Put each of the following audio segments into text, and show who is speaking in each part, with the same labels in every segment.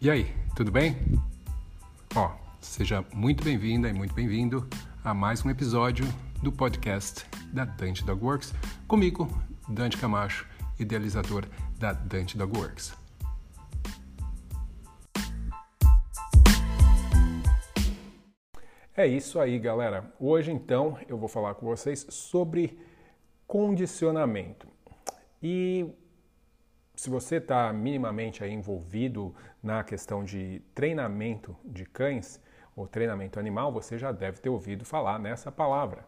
Speaker 1: E aí, tudo bem? Ó, seja muito bem-vinda e muito bem-vindo a mais um episódio do podcast da Dante Dog Works, comigo, Dante Camacho, idealizador da Dante Dog Works. É isso aí, galera. Hoje, então, eu vou falar com vocês sobre condicionamento. E se você está minimamente envolvido na questão de treinamento de cães ou treinamento animal, você já deve ter ouvido falar nessa palavra.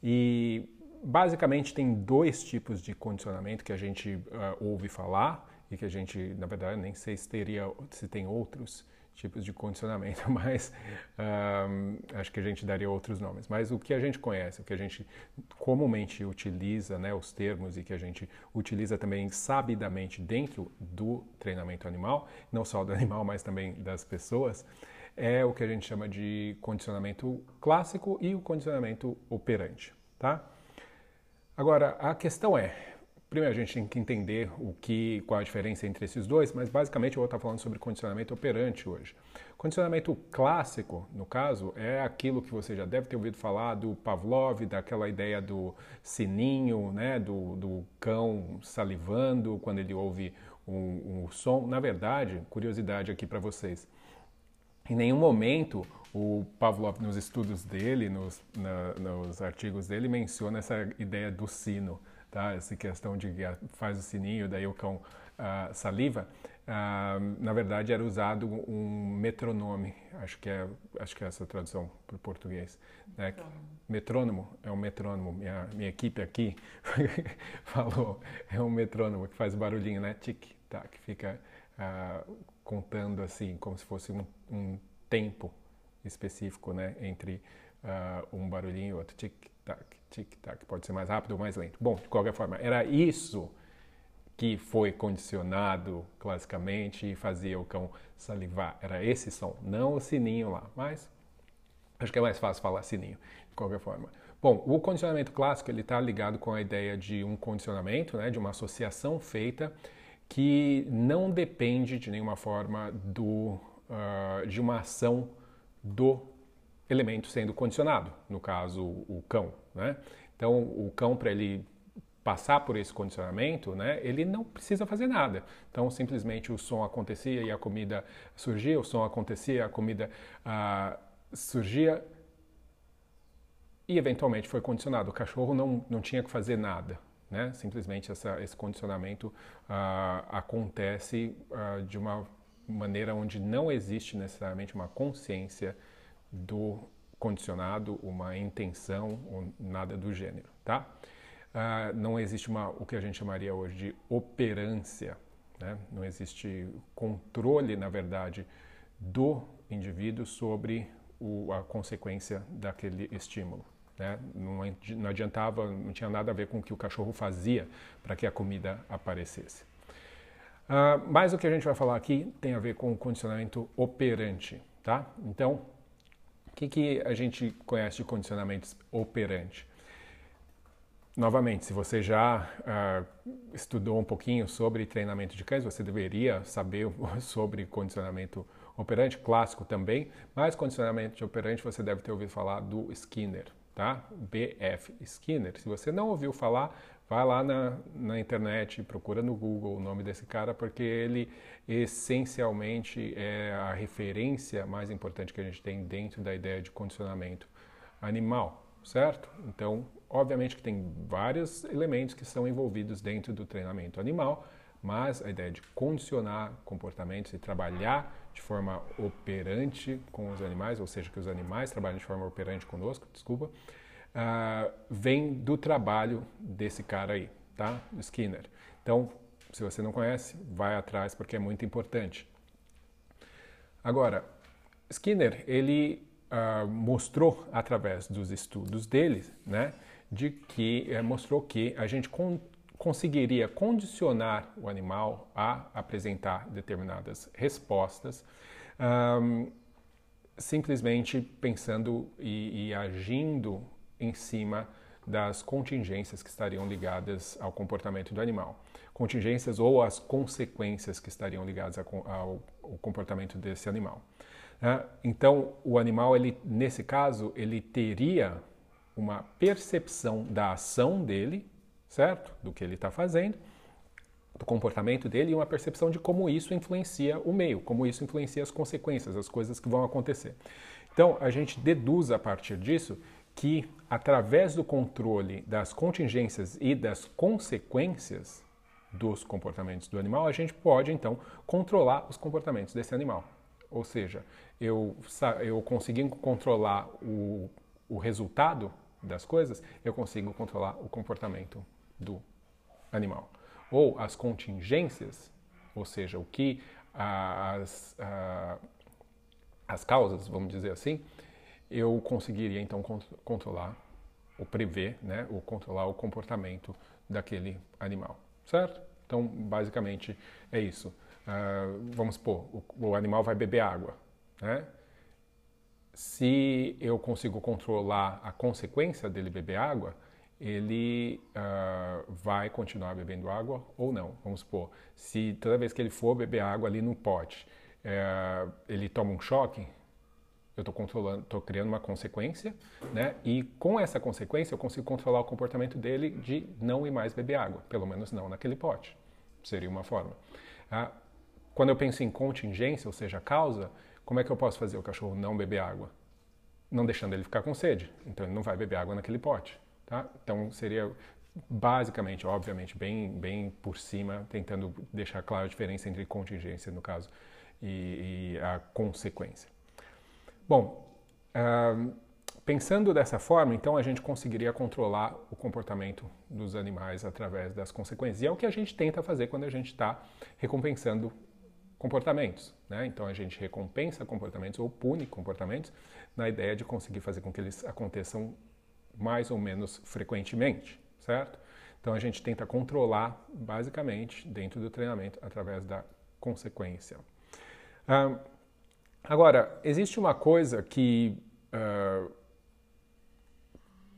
Speaker 1: E basicamente tem dois tipos de condicionamento que a gente uh, ouve falar e que a gente, na verdade, nem sei se teria, se tem outros tipos de condicionamento, mas um, acho que a gente daria outros nomes. Mas o que a gente conhece, o que a gente comumente utiliza, né, os termos e que a gente utiliza também sabidamente dentro do treinamento animal, não só do animal, mas também das pessoas, é o que a gente chama de condicionamento clássico e o condicionamento operante, tá? Agora, a questão é, Primeiro, a gente tem que entender o que, qual a diferença entre esses dois, mas basicamente eu vou estar falando sobre condicionamento operante hoje. Condicionamento clássico, no caso, é aquilo que você já deve ter ouvido falar do Pavlov, daquela ideia do sininho, né, do, do cão salivando quando ele ouve um, um som. Na verdade, curiosidade aqui para vocês, em nenhum momento o Pavlov, nos estudos dele, nos, na, nos artigos dele, menciona essa ideia do sino tá? Essa questão de faz o sininho, daí o cão uh, saliva. Uh, na verdade, era usado um metronome, acho que é, acho que é essa tradução para o português. Né? Metrônomo. é um metrônomo. Minha, minha equipe aqui falou, é um metrônomo que faz barulhinho, né? Tic, tac, fica uh, contando assim, como se fosse um, um tempo específico, né? Entre um barulhinho outro. Tic, tac, tic-tac, pode ser mais rápido ou mais lento. Bom, de qualquer forma, era isso que foi condicionado classicamente e fazia o cão salivar. Era esse som, não o sininho lá, mas acho que é mais fácil falar sininho, de qualquer forma. Bom, o condicionamento clássico ele está ligado com a ideia de um condicionamento, né, de uma associação feita que não depende de nenhuma forma do, uh, de uma ação do elemento sendo condicionado, no caso o cão. Né? Então o cão para ele passar por esse condicionamento, né, ele não precisa fazer nada. Então simplesmente o som acontecia e a comida surgia, o som acontecia, a comida ah, surgia e eventualmente foi condicionado. O cachorro não, não tinha que fazer nada. Né? Simplesmente essa, esse condicionamento ah, acontece ah, de uma maneira onde não existe necessariamente uma consciência do condicionado, uma intenção ou nada do gênero, tá? Uh, não existe uma, o que a gente chamaria hoje de operância, né? não existe controle, na verdade, do indivíduo sobre o, a consequência daquele estímulo. Né? Não, não adiantava, não tinha nada a ver com o que o cachorro fazia para que a comida aparecesse. Uh, mas o que a gente vai falar aqui tem a ver com o condicionamento operante, tá? Então, que, que a gente conhece de condicionamentos operante? Novamente, se você já uh, estudou um pouquinho sobre treinamento de cães, você deveria saber sobre condicionamento operante, clássico também, mas condicionamento operante você deve ter ouvido falar do Skinner, tá? BF Skinner. Se você não ouviu falar, Vai lá na, na internet, procura no Google o nome desse cara, porque ele essencialmente é a referência mais importante que a gente tem dentro da ideia de condicionamento animal, certo? Então, obviamente que tem vários elementos que são envolvidos dentro do treinamento animal, mas a ideia de condicionar comportamentos e trabalhar de forma operante com os animais, ou seja, que os animais trabalhem de forma operante conosco, desculpa, uh, vem do trabalho desse cara aí, tá? Skinner. Então, se você não conhece, vai atrás porque é muito importante. Agora, Skinner, ele uh, mostrou através dos estudos dele, né, de que uh, mostrou que a gente con conseguiria condicionar o animal a apresentar determinadas respostas um, simplesmente pensando e, e agindo em cima das contingências que estariam ligadas ao comportamento do animal. Contingências ou as consequências que estariam ligadas ao, comportamento desse animal. Né? Então, o animal, ele, nesse caso, ele teria uma percepção da ação dele, certo? Do que ele está fazendo, do comportamento dele e uma percepção de como isso influencia o meio, como isso influencia as consequências, as coisas que vão acontecer. Então, a gente deduz a partir disso que, através do controle das contingências e das consequências dos comportamentos do animal, a gente pode, então, controlar os comportamentos desse animal. Ou seja, eu, eu conseguindo controlar o, o resultado das coisas, eu consigo controlar o comportamento do animal. Ou as contingências, ou seja, o que as, as causas, vamos dizer assim, eu conseguiria então controlar ou prever, né, ou controlar o comportamento daquele animal, certo? Então, basicamente é isso. Uh, vamos supor, o, o, animal vai beber água, né? Se eu consigo controlar a consequência dele beber água, ele uh, vai continuar bebendo água ou não. Vamos supor, se toda vez que ele for beber água ali no pote, uh, ele toma um choque, eu estou controlando, estou criando uma consequência, né? E com essa consequência eu consigo controlar o comportamento dele de não ir mais beber água, pelo menos não naquele pote. Seria uma forma. Uh, quando eu penso em contingência, ou seja, causa, como é que eu posso fazer o cachorro não beber água? Não deixando ele ficar com sede. Então ele não vai beber água naquele pote. Tá? Então seria basicamente, obviamente, bem, bem por cima, tentando deixar clara a diferença entre contingência, no caso, e, e a consequência. Bom, uh, pensando dessa forma, então a gente conseguiria controlar o comportamento dos animais através das consequências. E é o que a gente tenta fazer quando a gente está recompensando comportamentos. Né? Então a gente recompensa comportamentos ou pune comportamentos na ideia de conseguir fazer com que eles aconteçam mais ou menos frequentemente, certo? Então a gente tenta controlar basicamente dentro do treinamento através da consequência. Uh, agora, existe uma coisa que uh,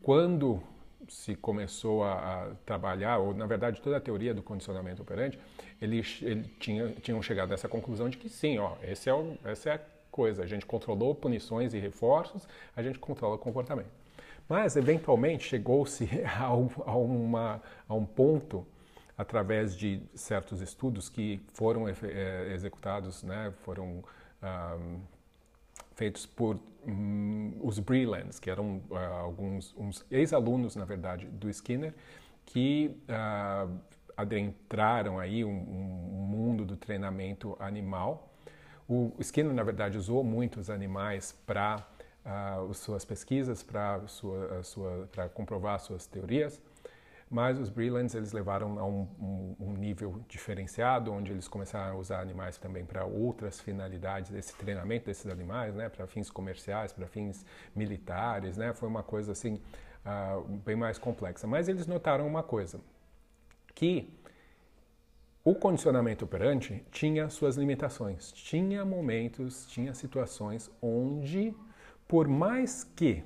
Speaker 1: quando se começou a, a, trabalhar, ou na verdade toda a teoria do condicionamento operante, eles, eles tinha, tinham chegado a essa conclusão de que sim, ó, esse é o, essa é a coisa, a gente controlou punições e reforços, a gente controla o comportamento. Mas, eventualmente, chegou-se a, a, a um ponto, através de certos estudos que foram é, executados, né, foram um, feitos por um, os Brelands, que eram uh, alguns ex-alunos, na verdade, do Skinner, que uh, adentraram aí um, um, mundo do treinamento animal. O Skinner, na verdade, usou muitos animais para uh, suas pesquisas, para sua, sua, comprovar suas teorias, mas os Brelands eles levaram a um, um, um, nível diferenciado, onde eles começaram a usar animais também para outras finalidades desse treinamento desses animais, né, para fins comerciais, para fins militares, né, foi uma coisa assim uh, bem mais complexa. Mas eles notaram uma coisa, que o condicionamento operante tinha suas limitações, tinha momentos, tinha situações onde por mais que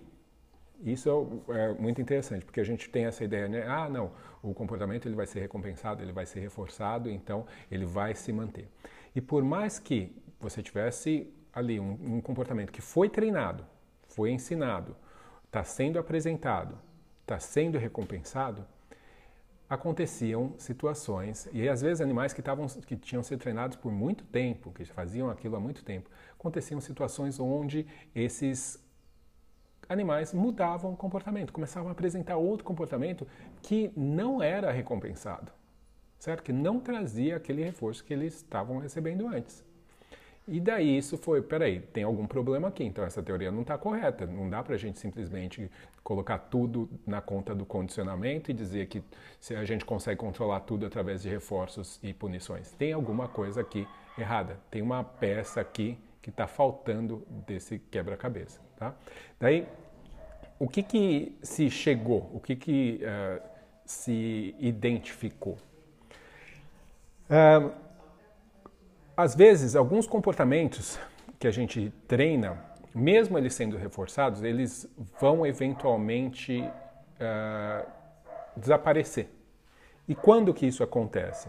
Speaker 1: isso é muito interessante, porque a gente tem essa ideia, né? Ah, não, o comportamento ele vai ser recompensado, ele vai ser reforçado, então ele vai se manter. E por mais que você tivesse ali um, um comportamento que foi treinado, foi ensinado, está sendo apresentado, está sendo recompensado, aconteciam situações e às vezes animais que estavam que tinham sido treinados por muito tempo, que faziam aquilo há muito tempo, aconteciam situações onde esses animais mudavam o comportamento, começavam a apresentar outro comportamento que não era recompensado, certo? Que não trazia aquele reforço que eles estavam recebendo antes. E daí isso foi, peraí, tem algum problema aqui, então essa teoria não está correta. Não dá para a gente simplesmente colocar tudo na conta do condicionamento e dizer que se a gente consegue controlar tudo através de reforços e punições. Tem alguma coisa aqui errada, tem uma peça aqui que está faltando desse quebra-cabeça. Tá? Daí, o que, que se chegou, o que, que uh, se identificou? Uh, às vezes, alguns comportamentos que a gente treina, mesmo eles sendo reforçados, eles vão eventualmente uh, desaparecer. E quando que isso acontece?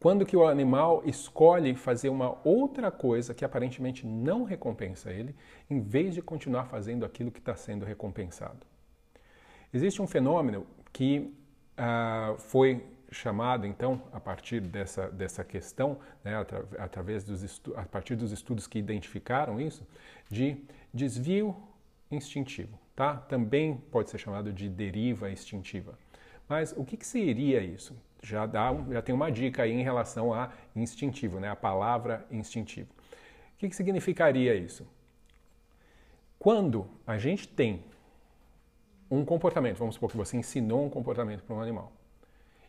Speaker 1: Quando que o animal escolhe fazer uma outra coisa que aparentemente não recompensa ele, em vez de continuar fazendo aquilo que está sendo recompensado. Existe um fenômeno que uh, foi chamado, então, a partir dessa, dessa questão, né, atra, através dos a partir dos estudos que identificaram isso, de desvio instintivo. Tá? Também pode ser chamado de deriva instintiva. Mas o que, que seria isso? Já, dá, já tem uma dica aí em relação a instintivo, né? a palavra instintivo. O que, que significaria isso? Quando a gente tem um comportamento, vamos supor que você ensinou um comportamento para um animal,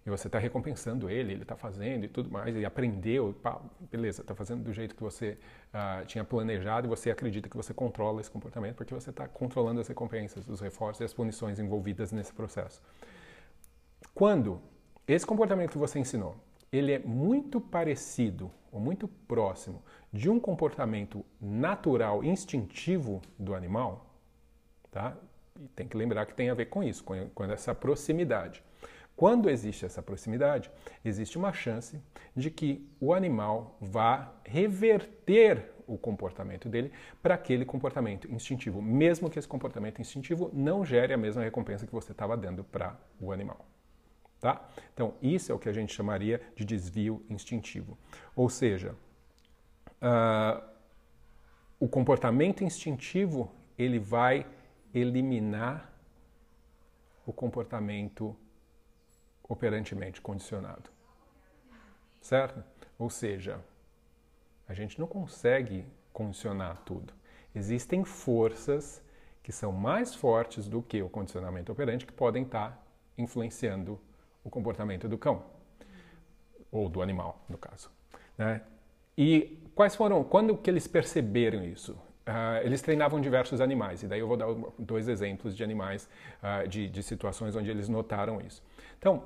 Speaker 1: e você está recompensando ele, ele está fazendo e tudo mais, e aprendeu, pá, beleza, está fazendo do jeito que você uh, tinha planejado e você acredita que você controla esse comportamento porque você está controlando as recompensas, os reforços e as punições envolvidas nesse processo. Quando esse comportamento que você ensinou, ele é muito parecido ou muito próximo de um comportamento natural, instintivo do animal, tá? E tem que lembrar que tem a ver com isso, com, com essa proximidade. Quando existe essa proximidade, existe uma chance de que o animal vá reverter o comportamento dele para aquele comportamento instintivo, mesmo que esse comportamento instintivo não gere a mesma recompensa que você estava dando para o animal. Tá? Então, isso é o que a gente chamaria de desvio instintivo. Ou seja, uh, o comportamento instintivo ele vai eliminar o comportamento operantemente condicionado. Certo? Ou seja, a gente não consegue condicionar tudo. Existem forças que são mais fortes do que o condicionamento operante que podem estar influenciando o comportamento do cão ou do animal, no caso. Né? E quais foram, quando que eles perceberam isso? Uh, eles treinavam diversos animais, e daí eu vou dar dois exemplos de animais, uh, de, de situações onde eles notaram isso. Então,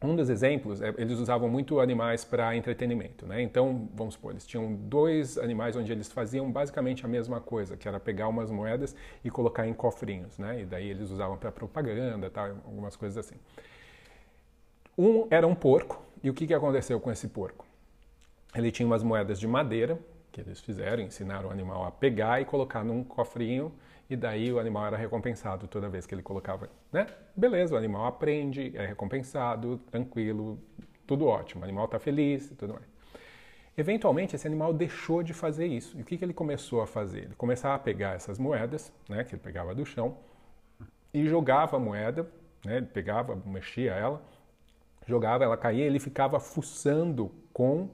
Speaker 1: um dos exemplos, é, eles usavam muito animais para entretenimento, né? Então, vamos supor, eles tinham dois animais onde eles faziam basicamente a mesma coisa, que era pegar umas moedas e colocar em cofrinhos, né? E daí eles usavam para propaganda, tal, algumas coisas assim. Um era um porco, e o que, que aconteceu com esse porco? Ele tinha umas moedas de madeira que eles fizeram, ensinaram o animal a pegar e colocar num cofrinho e daí o animal era recompensado toda vez que ele colocava, né? Beleza, o animal aprende, é recompensado, tranquilo, tudo ótimo, o animal está feliz e tudo mais. Eventualmente, esse animal deixou de fazer isso. E o que, que ele começou a fazer? Ele começava a pegar essas moedas, né, que ele pegava do chão, e jogava a moeda, né, ele pegava, mexia ela, jogava, ela caía, ele ficava fuçando com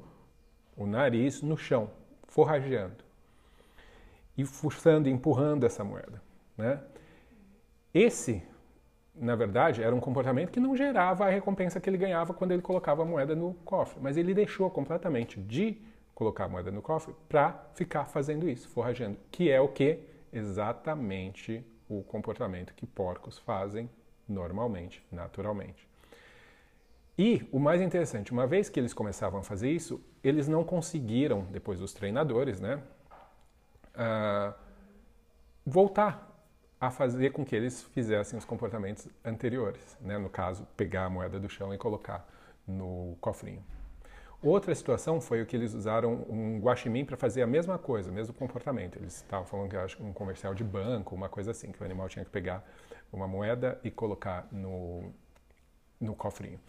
Speaker 1: o nariz no chão, forrageando e forçando e empurrando essa moeda. Né? Esse, na verdade, era um comportamento que não gerava a recompensa que ele ganhava quando ele colocava a moeda no cofre, mas ele deixou completamente de colocar a moeda no cofre para ficar fazendo isso, forrageando, que é o que exatamente o comportamento que porcos fazem normalmente, naturalmente. E o mais interessante, uma vez que eles começavam a fazer isso, eles não conseguiram, depois dos treinadores, né, uh, voltar a fazer com que eles fizessem os comportamentos anteriores. Né? No caso, pegar a moeda do chão e colocar no cofrinho. Outra situação foi o que eles usaram um guaxinim para fazer a mesma coisa, o mesmo comportamento. Eles estavam falando que era um comercial de banco, uma coisa assim, que o animal tinha que pegar uma moeda e colocar no, no cofrinho.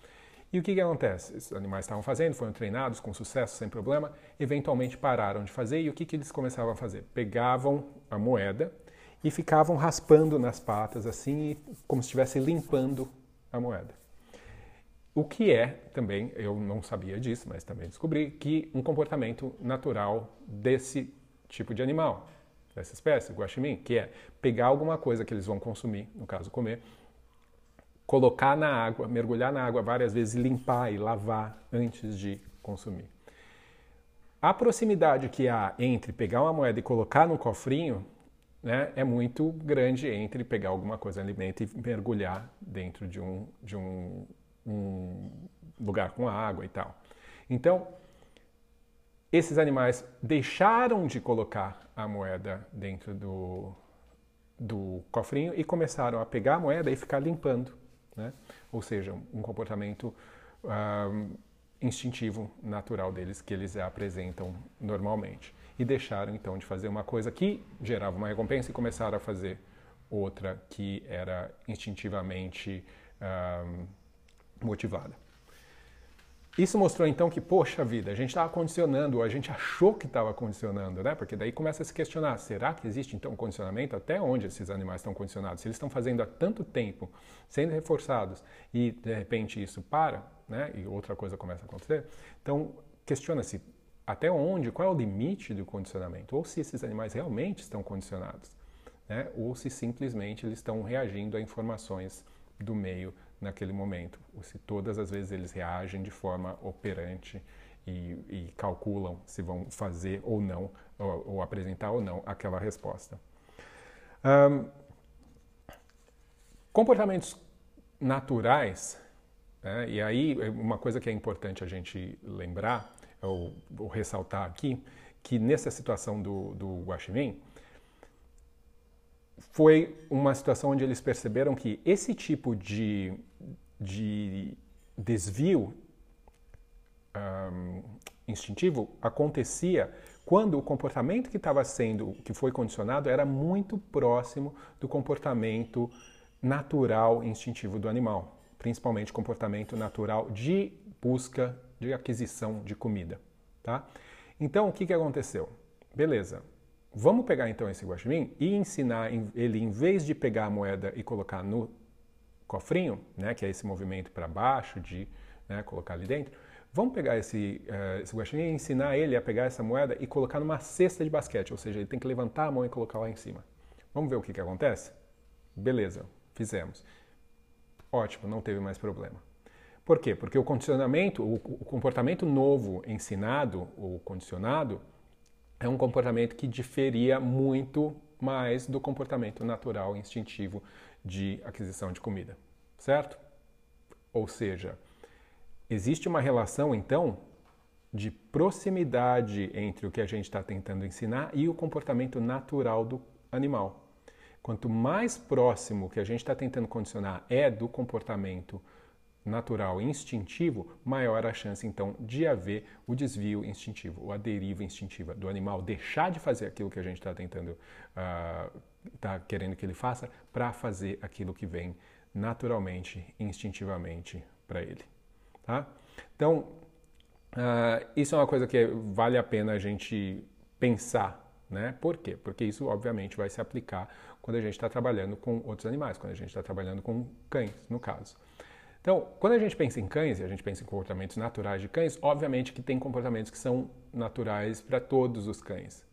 Speaker 1: E o que, que acontece? Os animais estavam fazendo, foram treinados com sucesso, sem problema, eventualmente pararam de fazer e o que, que eles começavam a fazer? Pegavam a moeda e ficavam raspando nas patas, assim, como se estivesse limpando a moeda. O que é também, eu não sabia disso, mas também descobri, que um comportamento natural desse tipo de animal, dessa espécie, guaxinim, que é pegar alguma coisa que eles vão consumir, no caso comer, colocar na água, mergulhar na água várias vezes, limpar e lavar antes de consumir. A proximidade que há entre pegar uma moeda e colocar no cofrinho né, é muito grande entre pegar alguma coisa alimento e mergulhar dentro de um, de um, um lugar com água e tal. Então, esses animais deixaram de colocar a moeda dentro do, do cofrinho e começaram a pegar a moeda e ficar limpando, né? Ou seja, um comportamento uh, instintivo, natural deles que eles apresentam normalmente. E deixaram então de fazer uma coisa que gerava uma recompensa e começaram a fazer outra que era instintivamente uh, motivada. Isso mostrou então que, poxa vida, a gente estava condicionando, ou a gente achou que estava condicionando, né? Porque daí começa a se questionar: será que existe então condicionamento? Até onde esses animais estão condicionados? Se eles estão fazendo há tanto tempo, sendo reforçados, e de repente isso para, né? E outra coisa começa a acontecer, então questiona-se até onde, qual é o limite do condicionamento? Ou se esses animais realmente estão condicionados, né? Ou se simplesmente eles estão reagindo a informações do meio naquele momento, se todas as vezes eles reagem de forma operante e, e calculam se vão fazer ou não, ou, ou apresentar ou não aquela resposta. Um, comportamentos naturais, né, e aí uma coisa que é importante a gente lembrar, ou, ou ressaltar aqui, que nessa situação do, do Guaxinim, foi uma situação onde eles perceberam que esse tipo de, de desvio um, instintivo acontecia quando o comportamento que estava sendo, que foi condicionado, era muito próximo do comportamento natural instintivo do animal, principalmente comportamento natural de busca, de aquisição de comida, tá? Então, o que, que aconteceu? Beleza, Vamos pegar então esse guaxinim e ensinar ele, em vez de pegar a moeda e colocar no cofrinho, né, que é esse movimento para baixo de né, colocar ali dentro, vamos pegar esse, uh, esse guaxinim e ensinar ele a pegar essa moeda e colocar numa cesta de basquete, ou seja, ele tem que levantar a mão e colocar lá em cima. Vamos ver o que, que acontece? Beleza, fizemos. Ótimo, não teve mais problema. Por quê? Porque o condicionamento, o, o comportamento novo ensinado ou condicionado, é um comportamento que diferia muito mais do comportamento natural instintivo de aquisição de comida, certo? Ou seja, existe uma relação então de proximidade entre o que a gente está tentando ensinar e o comportamento natural do animal. Quanto mais próximo que a gente está tentando condicionar é do comportamento natural e instintivo, maior a chance então de haver o desvio instintivo, ou a deriva instintiva do animal deixar de fazer aquilo que a gente está tentando, está uh, querendo que ele faça, para fazer aquilo que vem naturalmente, instintivamente para ele. Tá? Então, uh, isso é uma coisa que vale a pena a gente pensar. Né? Por quê? Porque isso, obviamente, vai se aplicar quando a gente está trabalhando com outros animais, quando a gente está trabalhando com cães, no caso. Então, quando a gente pensa em cães e a gente pensa em comportamentos naturais de cães, obviamente que tem comportamentos que são naturais para todos os cães.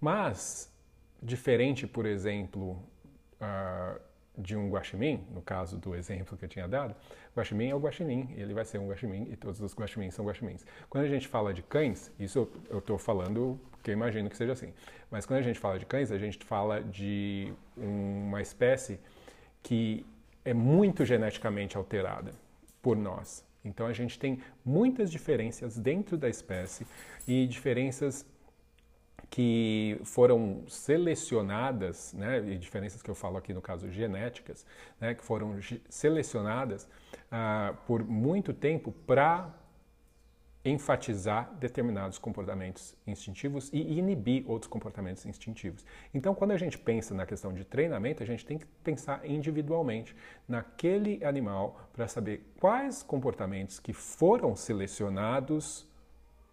Speaker 1: Mas, diferente, por exemplo, uh, de um guaxinim, no caso do exemplo que eu tinha dado, guaxinim é o guaxinim, ele vai ser um guaxinim e todos os guaximins são guaximins. Quando a gente fala de cães, isso eu estou falando porque eu imagino que seja assim, mas quando a gente fala de cães, a gente fala de uma espécie que é muito geneticamente alterada por nós. Então a gente tem muitas diferenças dentro da espécie e diferenças que foram selecionadas, né, e diferenças que eu falo aqui no caso genéticas, né, que foram selecionadas uh, por muito tempo para enfatizar determinados comportamentos instintivos e inibir outros comportamentos instintivos. Então, quando a gente pensa na questão de treinamento, a gente tem que pensar individualmente naquele animal para saber quais comportamentos que foram selecionados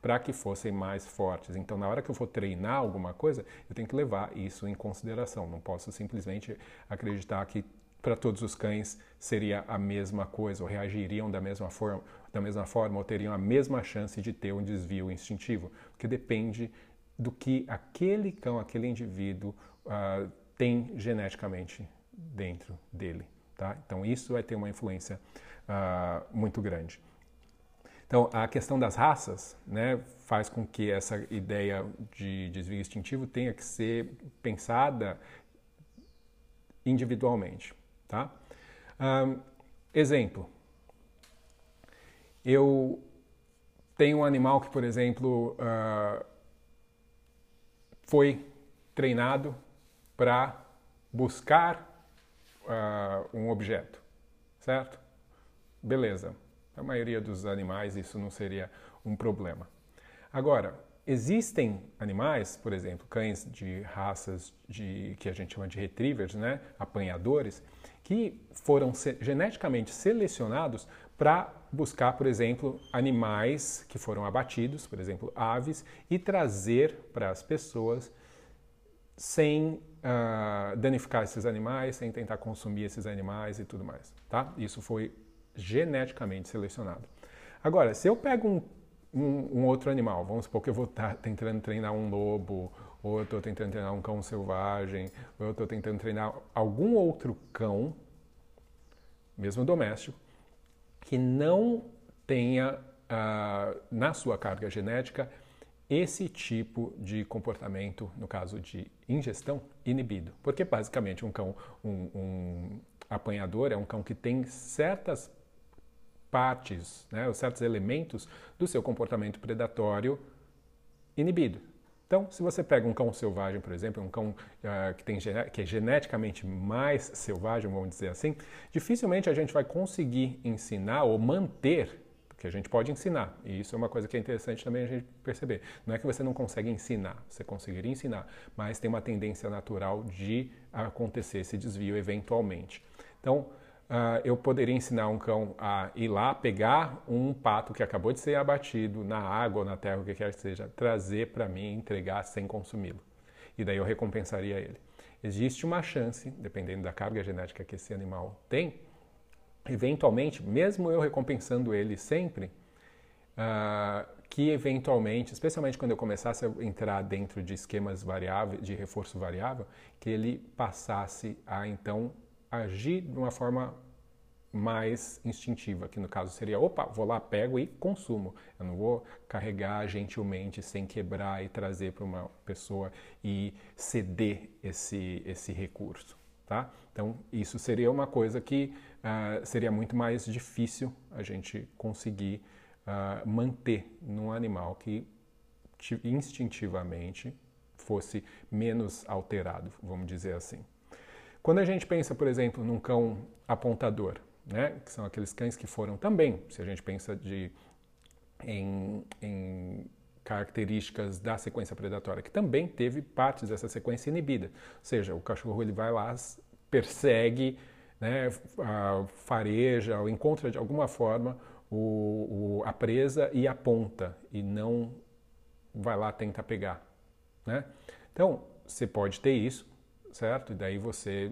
Speaker 1: para que fossem mais fortes. Então, na hora que eu for treinar alguma coisa, eu tenho que levar isso em consideração. Não posso simplesmente acreditar que para todos os cães seria a mesma coisa, ou reagiriam da mesma forma, da mesma forma, ou teriam a mesma chance de ter um desvio instintivo, porque depende do que aquele cão, aquele indivíduo uh, tem geneticamente dentro dele. Tá? Então isso vai ter uma influência uh, muito grande. Então a questão das raças né, faz com que essa ideia de desvio instintivo tenha que ser pensada individualmente. Tá? Um, exemplo. Eu tenho um animal que, por exemplo, uh, foi treinado para buscar uh, um objeto, certo? Beleza. A maioria dos animais isso não seria um problema. Agora, existem animais, por exemplo, cães de raças de, que a gente chama de retrievers, né, apanhadores, que foram geneticamente selecionados para buscar, por exemplo, animais que foram abatidos, por exemplo, aves, e trazer para as pessoas sem uh, danificar esses animais, sem tentar consumir esses animais e tudo mais, tá? Isso foi geneticamente selecionado. Agora, se eu pego um, um, um outro animal, vamos supor que eu vou estar tá tentando treinar um lobo, ou eu estou tentando treinar um cão selvagem, ou eu estou tentando treinar algum outro cão, mesmo doméstico, que não tenha uh, na sua carga genética esse tipo de comportamento, no caso de ingestão, inibido. Porque basicamente um cão, um, um apanhador é um cão que tem certas partes, né, certos elementos do seu comportamento predatório inibido. Então, se você pega um cão selvagem, por exemplo, um cão uh, que, tem, que é geneticamente mais selvagem, vamos dizer assim, dificilmente a gente vai conseguir ensinar ou manter que a gente pode ensinar. E isso é uma coisa que é interessante também a gente perceber. Não é que você não consegue ensinar, você conseguiria ensinar, mas tem uma tendência natural de acontecer esse desvio eventualmente. Então, uh, eu poderia ensinar um cão a ir lá, pegar um pato que acabou de ser abatido na água ou na terra, o que quer que seja, trazer para mim, entregar sem consumi-lo. E daí eu recompensaria ele. Existe uma chance, dependendo da carga genética que esse animal tem, eventualmente, mesmo eu recompensando ele sempre, uh, que eventualmente, especialmente quando eu começasse a entrar dentro de esquemas variáveis, de reforço variável, que ele passasse a então agir de uma forma mais instintiva, que no caso seria, opa, vou lá, pego e consumo. Eu não vou carregar gentilmente sem quebrar e trazer para uma pessoa e ceder esse, esse recurso. Tá? Então, isso seria uma coisa que uh, seria muito mais difícil a gente conseguir uh, manter num animal que instintivamente fosse menos alterado, vamos dizer assim. Quando a gente pensa, por exemplo, num cão apontador, né, que são aqueles cães que foram também, se a gente pensa de, em, em características da sequência predatória, que também teve partes dessa sequência inibida. Ou seja, o cachorro ele vai lá, persegue, né, fareja ou encontra de alguma forma o, o, a presa e aponta e não vai lá tentar pegar. Né? Então, você pode ter isso, certo? E daí você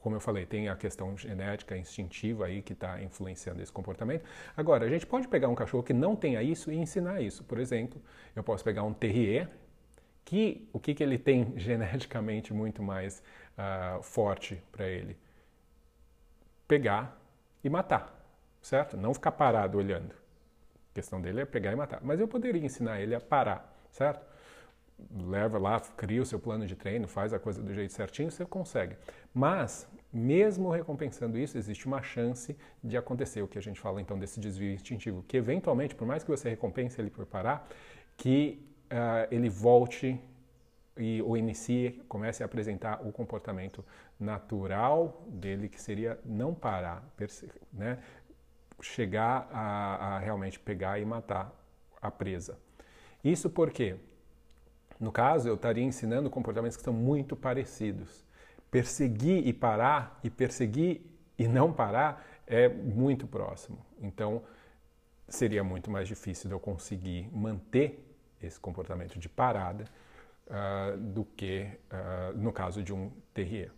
Speaker 1: como eu falei, tem a questão genética instintiva aí que está influenciando esse comportamento. Agora, a gente pode pegar um cachorro que não tenha isso e ensinar isso. Por exemplo, eu posso pegar um terrier, que o que, que ele tem geneticamente muito mais uh, forte para ele? Pegar e matar, certo? Não ficar parado olhando. A questão dele é pegar e matar. Mas eu poderia ensinar ele a parar, certo? Leva lá, cria o seu plano de treino, faz a coisa do jeito certinho, você consegue. Mas, mesmo recompensando isso, existe uma chance de acontecer o que a gente fala então desse desvio instintivo, que eventualmente, por mais que você recompense ele por parar, que uh, ele volte e ou inicie, comece a apresentar o comportamento natural dele, que seria não parar, né? chegar a, a realmente pegar e matar a presa. Isso porque no caso, eu estaria ensinando comportamentos que são muito parecidos. Perseguir e parar, e perseguir e não parar é muito próximo. Então, seria muito mais difícil de eu conseguir manter esse comportamento de parada uh, do que uh, no caso de um terrier.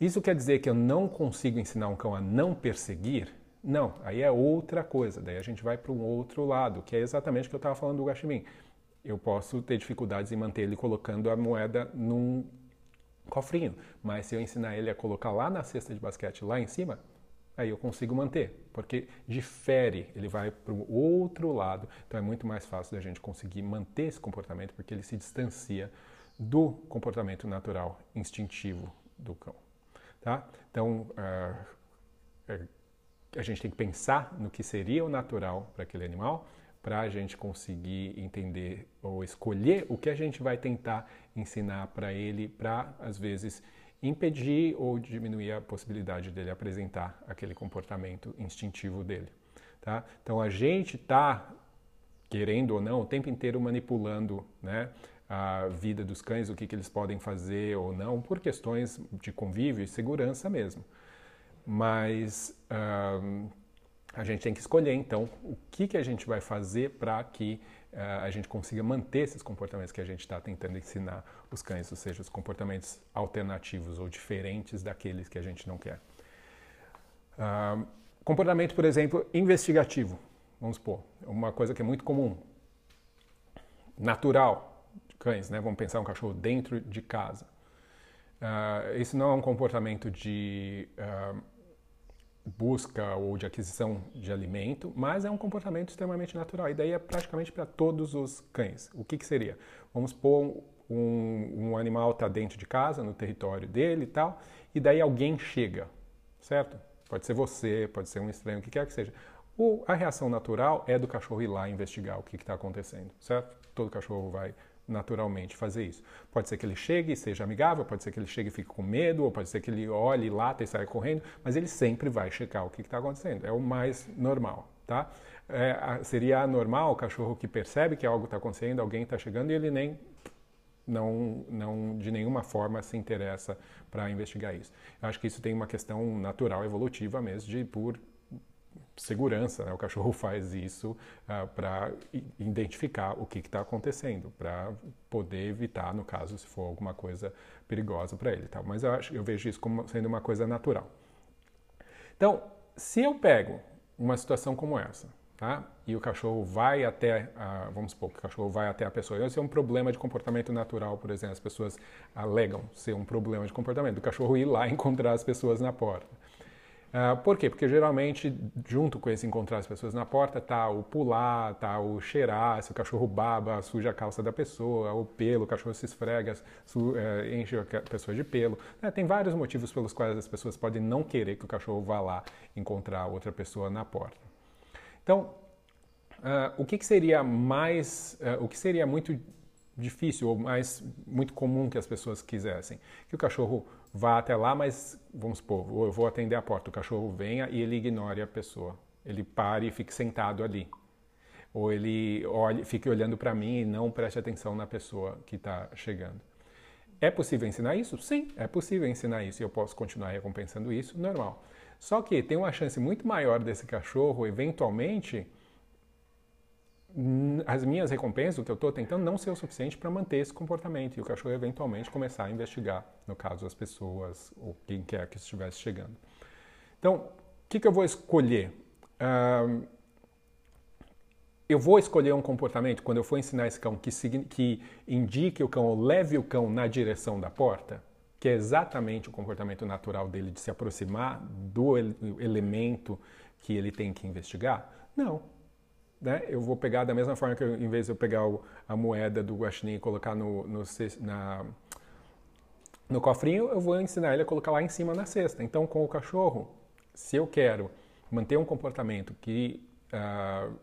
Speaker 1: Isso quer dizer que eu não consigo ensinar um cão a não perseguir? Não, aí é outra coisa. Daí a gente vai para um outro lado, que é exatamente o que eu estava falando do Guaxinim eu posso ter dificuldades em manter ele colocando a moeda num cofrinho. Mas se eu ensinar ele a colocar lá na cesta de basquete, lá em cima, aí eu consigo manter, porque difere, ele vai para o outro lado, então é muito mais fácil da gente conseguir manter esse comportamento, porque ele se distancia do comportamento natural, instintivo do cão. Tá? Então, uh, a gente tem que pensar no que seria o natural para aquele animal, para a gente conseguir entender ou escolher o que a gente vai tentar ensinar para ele, para às vezes impedir ou diminuir a possibilidade dele apresentar aquele comportamento instintivo dele. Tá? Então a gente está, querendo ou não, o tempo inteiro manipulando né, a vida dos cães, o que, que eles podem fazer ou não, por questões de convívio e segurança mesmo. Mas um, a gente tem que escolher então o que, que a gente vai fazer para que uh, a gente consiga manter esses comportamentos que a gente está tentando ensinar os cães, ou seja, os comportamentos alternativos ou diferentes daqueles que a gente não quer. Uh, comportamento, por exemplo, investigativo, vamos supor, uma coisa que é muito comum, natural de cães, né? Vamos pensar um cachorro dentro de casa. Uh, esse não é um comportamento de uh, busca ou de aquisição de alimento, mas é um comportamento extremamente natural. E daí é praticamente para todos os cães. O que, que seria? Vamos pôr um, um animal está dentro de casa, no território dele e tal, e daí alguém chega, certo? Pode ser você, pode ser um estranho, o que quer que seja. O, a reação natural é do cachorro ir lá investigar o que está acontecendo, certo? Todo cachorro vai naturalmente fazer isso. Pode ser que ele chegue e seja amigável, pode ser que ele chegue e fique com medo, ou pode ser que ele olhe, lata e saia correndo, mas ele sempre vai checar o que está acontecendo. É o mais normal, tá? É, seria anormal o cachorro que percebe que algo está acontecendo, alguém está chegando e ele nem não, não de nenhuma forma se interessa para investigar isso. Eu acho que isso tem uma questão natural, evolutiva mesmo, de por segurança. Né? O cachorro faz isso uh, ah, para identificar o que está acontecendo, para poder evitar, no caso, se for alguma coisa perigosa para ele. Tá? Mas eu, acho, eu vejo isso como sendo uma coisa natural. Então, se eu pego uma situação como essa, tá? e o cachorro vai até, a, vamos supor que o cachorro vai até a pessoa, isso é um problema de comportamento natural, por exemplo, as pessoas alegam ser um problema de comportamento, o cachorro ir lá encontrar as pessoas na porta. Uh, por quê? Porque geralmente, junto com esse encontrar as pessoas na porta, tá o pular, tá o cheirar, se o cachorro baba, suja a calça da pessoa, o pelo, o cachorro se esfrega, su, uh, enche a pessoa de pelo. Uh, tem vários motivos pelos quais as pessoas podem não querer que o cachorro vá lá encontrar outra pessoa na porta. Então, ah, o que, que, seria mais, o que seria muito difícil ou mais muito comum que as pessoas quisessem? Que o cachorro vá até lá, mas vamos supor, eu vou atender a porta, o cachorro venha e ele ignore a pessoa. Ele pare e fique sentado ali. Ou ele olhe, fique olhando para mim e não preste atenção na pessoa que está chegando. É possível ensinar isso? Sim, é possível ensinar isso e eu posso continuar recompensando isso, normal. Só que tem uma chance muito maior desse cachorro, eventualmente, as minhas recompensas, o que eu estou tentando, não ser o suficiente para manter esse comportamento e o cachorro eventualmente começar a investigar, no caso as pessoas ou quem quer que estivesse chegando. Então, o que, que eu vou escolher? Uh, eu vou escolher um comportamento quando eu for ensinar esse cão que, que indique o cão ou leve o cão na direção da porta, que é exatamente o comportamento natural dele de se aproximar do elemento que ele tem que investigar? Não, né, eu vou pegar da mesma forma que eu, em vez de eu pegar o, a moeda do guaxinim e colocar no, no, na, no cofrinho, eu vou ensinar ele a colocar lá em cima na cesta. Então, com o cachorro, se eu quero manter um comportamento que uh,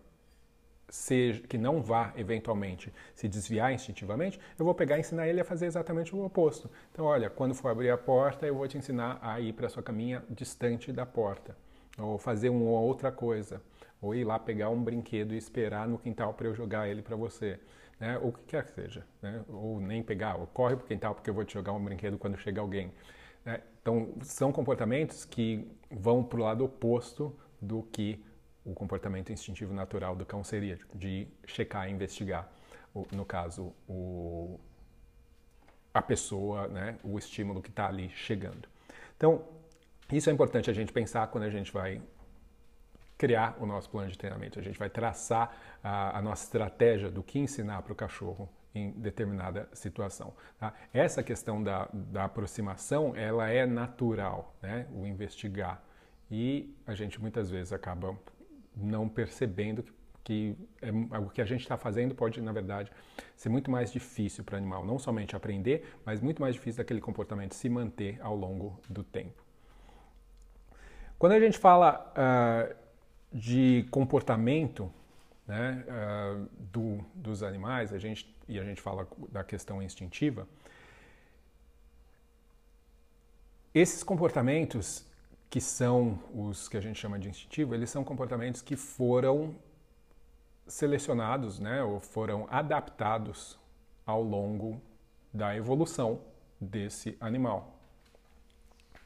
Speaker 1: seja que não vá eventualmente se desviar instintivamente, eu vou pegar e ensinar ele a fazer exatamente o oposto. Então, olha, quando for abrir a porta, eu vou te ensinar a ir para sua caminha distante da porta, ou fazer uma outra coisa ou ir lá pegar um brinquedo e esperar no quintal para eu jogar ele para você, né? ou o que quer que seja, né? ou nem pegar, ou corre para o quintal porque eu vou te jogar um brinquedo quando chega alguém. Né? Então, são comportamentos que vão para o lado oposto do que o comportamento instintivo natural do cão seria, de checar e investigar, no caso, o, a pessoa, né? o estímulo que está ali chegando. Então, isso é importante a gente pensar quando a gente vai criar o nosso plano de treinamento. A gente vai traçar a, a nossa estratégia do que ensinar para o cachorro em determinada situação. Tá? Essa questão da, da, aproximação, ela é natural, né? o investigar. E a gente muitas vezes acaba não percebendo que, que é, o que a gente está fazendo pode, na verdade, ser muito mais difícil para o animal. Não somente aprender, mas muito mais difícil daquele comportamento se manter ao longo do tempo. Quando a gente fala uh, de comportamento né, uh, do, dos animais, a gente, e a gente fala da questão instintiva, Esses comportamentos, que são os que a gente chama de instintivo, eles são comportamentos que foram selecionados, né, ou foram adaptados ao longo da evolução desse animal.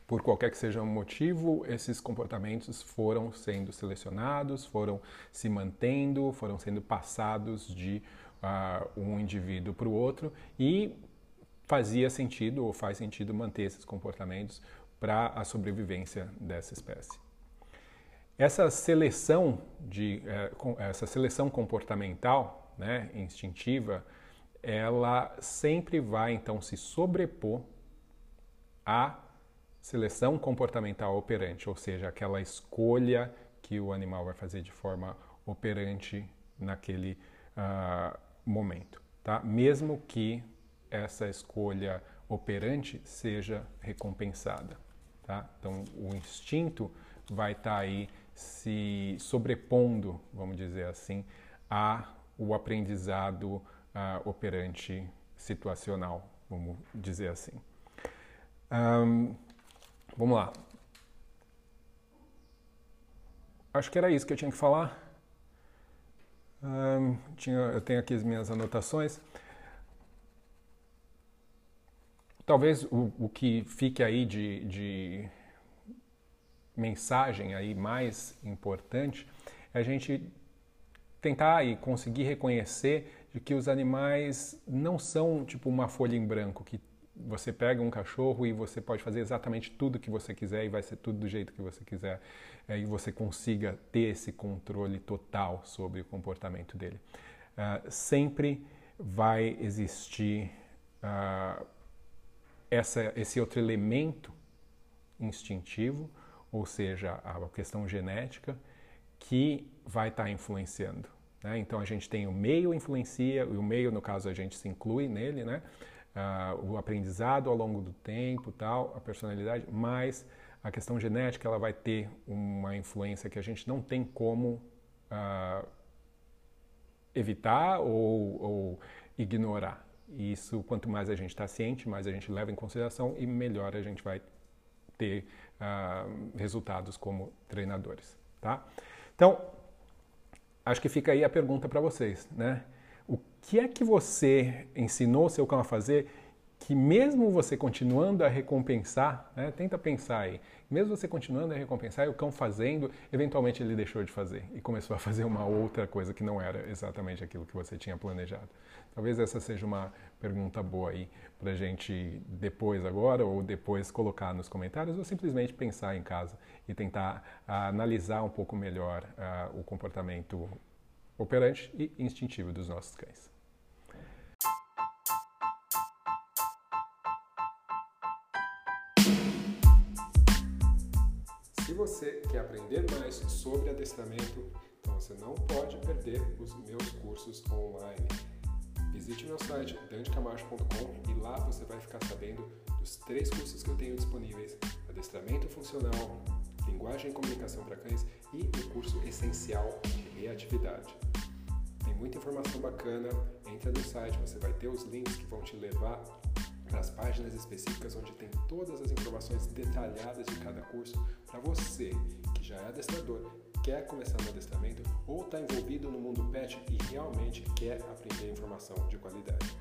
Speaker 1: Por qualquer que seja o motivo, esses comportamentos foram sendo selecionados, foram se mantendo, foram sendo passados de uh, um indivíduo para o outro e fazia sentido ou faz sentido manter esses comportamentos para a sobrevivência dessa espécie. Essa seleção de eh, essa seleção comportamental, né, instintiva, ela sempre vai então se sobrepor à seleção comportamental operante, ou seja, aquela escolha que o animal vai fazer de forma operante naquele uh, momento, tá? Mesmo que essa escolha operante seja recompensada. Tá? Então, o instinto vai estar tá aí se sobrepondo, vamos dizer assim, a o aprendizado uh, operante situacional, vamos dizer assim. Um, vamos lá. Acho que era isso que eu tinha que falar. Tinha, eu tenho aqui as minhas anotações. Talvez o, o que fique aí de, de mensagem aí mais importante é a gente tentar e conseguir reconhecer de que os animais não são tipo uma folha em branco que você pega um cachorro e você pode fazer exatamente tudo que você quiser e vai ser tudo do jeito que você quiser é, e você consiga ter esse controle total sobre o comportamento dele. Uh, sempre vai existir uh, essa, esse outro elemento instintivo, ou seja, a questão genética, que vai estar tá influenciando. Né? Então a gente tem o meio influencia, e o meio, no caso, a gente se inclui nele, né? Uh, o aprendizado ao longo do tempo, tal, a personalidade, mas a questão genética ela vai ter uma influência que a gente não tem como uh, evitar ou, ou ignorar. E isso, quanto mais a gente está ciente, mais a gente leva em consideração e melhor a gente vai ter uh, resultados como treinadores, tá? Então, acho que fica aí a pergunta para vocês, né? O que é que você ensinou seu cão a fazer que mesmo você continuando a recompensar, né, tenta pensar aí, mesmo você continuando a recompensar e o cão fazendo, eventualmente ele deixou de fazer e começou a fazer uma outra coisa que não era exatamente aquilo que você tinha planejado. Talvez essa seja uma pergunta boa aí para gente depois agora ou depois colocar nos comentários ou simplesmente pensar em casa e tentar uh, analisar um pouco melhor uh, o comportamento operante e instintivo dos nossos cães. Se você quer aprender mais sobre adestramento, então você não pode perder os meus cursos online. Visite meu site dandecamacho.com e lá você vai ficar sabendo dos três cursos que eu tenho disponíveis: adestramento funcional, linguagem e comunicação para cães e o curso essencial de reatividade. Tem muita informação bacana, entra no site, você vai ter os links que vão te levar para as páginas específicas onde tem todas as informações detalhadas de cada curso para você que já é adestrador, quer começar no adestramento ou está envolvido no mundo pet e realmente quer aprender informação de qualidade.